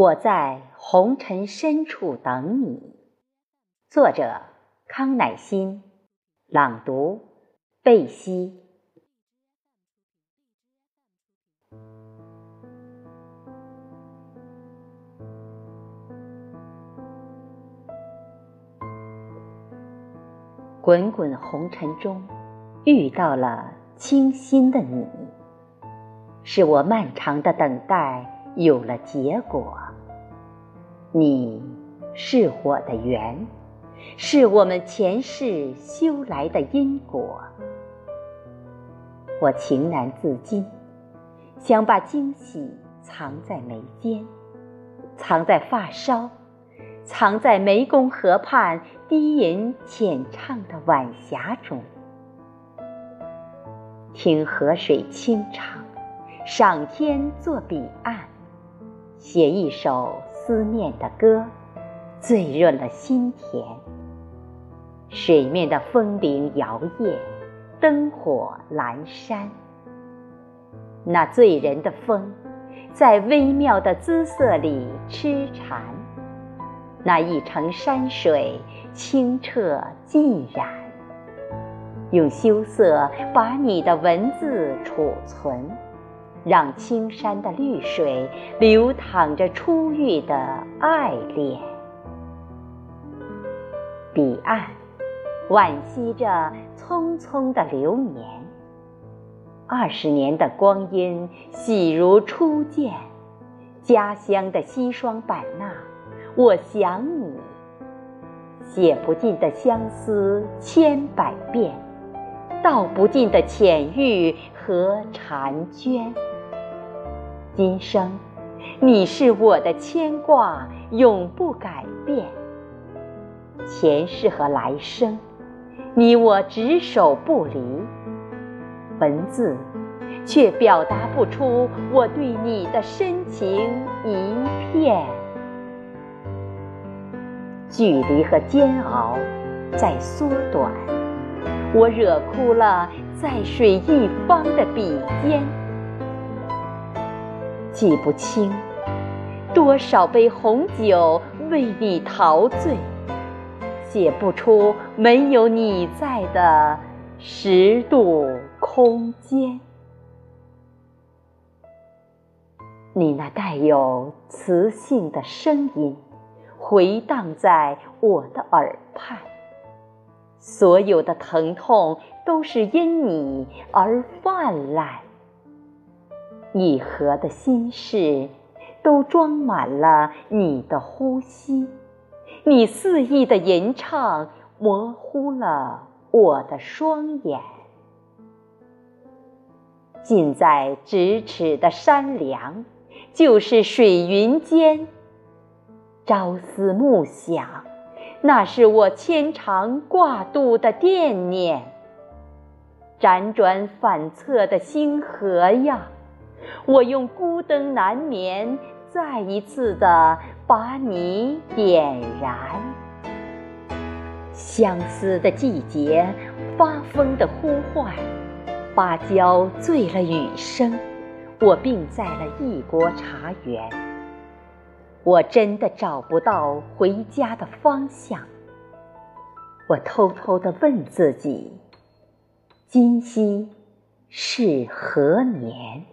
我在红尘深处等你。作者：康乃馨，朗读：贝西。滚滚红尘中，遇到了清新的你，是我漫长的等待。有了结果，你是我的缘，是我们前世修来的因果。我情难自禁，想把惊喜藏在眉间，藏在发梢，藏在湄公河畔低吟浅唱的晚霞中，听河水清唱，赏天作彼岸。写一首思念的歌，醉润了心田。水面的风铃摇曳，灯火阑珊。那醉人的风，在微妙的姿色里痴缠。那一程山水，清澈浸染。用羞涩把你的文字储存。让青山的绿水流淌着初遇的爱恋，彼岸惋惜着匆匆的流年。二十年的光阴喜如初见，家乡的西双版纳，我想你。写不尽的相思千百遍，道不尽的浅欲和婵娟。今生，你是我的牵挂，永不改变。前世和来生，你我执手不离。文字却表达不出我对你的深情一片。距离和煎熬在缩短，我惹哭了在水一方的笔尖。记不清多少杯红酒为你陶醉，写不出没有你在的十度空间。你那带有磁性的声音回荡在我的耳畔，所有的疼痛都是因你而泛滥。一河的心事，都装满了你的呼吸。你肆意的吟唱，模糊了我的双眼。近在咫尺的山梁，就是水云间。朝思暮想，那是我牵肠挂肚的惦念。辗转反侧的星河呀！我用孤灯难眠，再一次的把你点燃。相思的季节，发疯的呼唤，芭蕉醉了雨声，我病在了异国茶园。我真的找不到回家的方向。我偷偷的问自己：今夕是何年？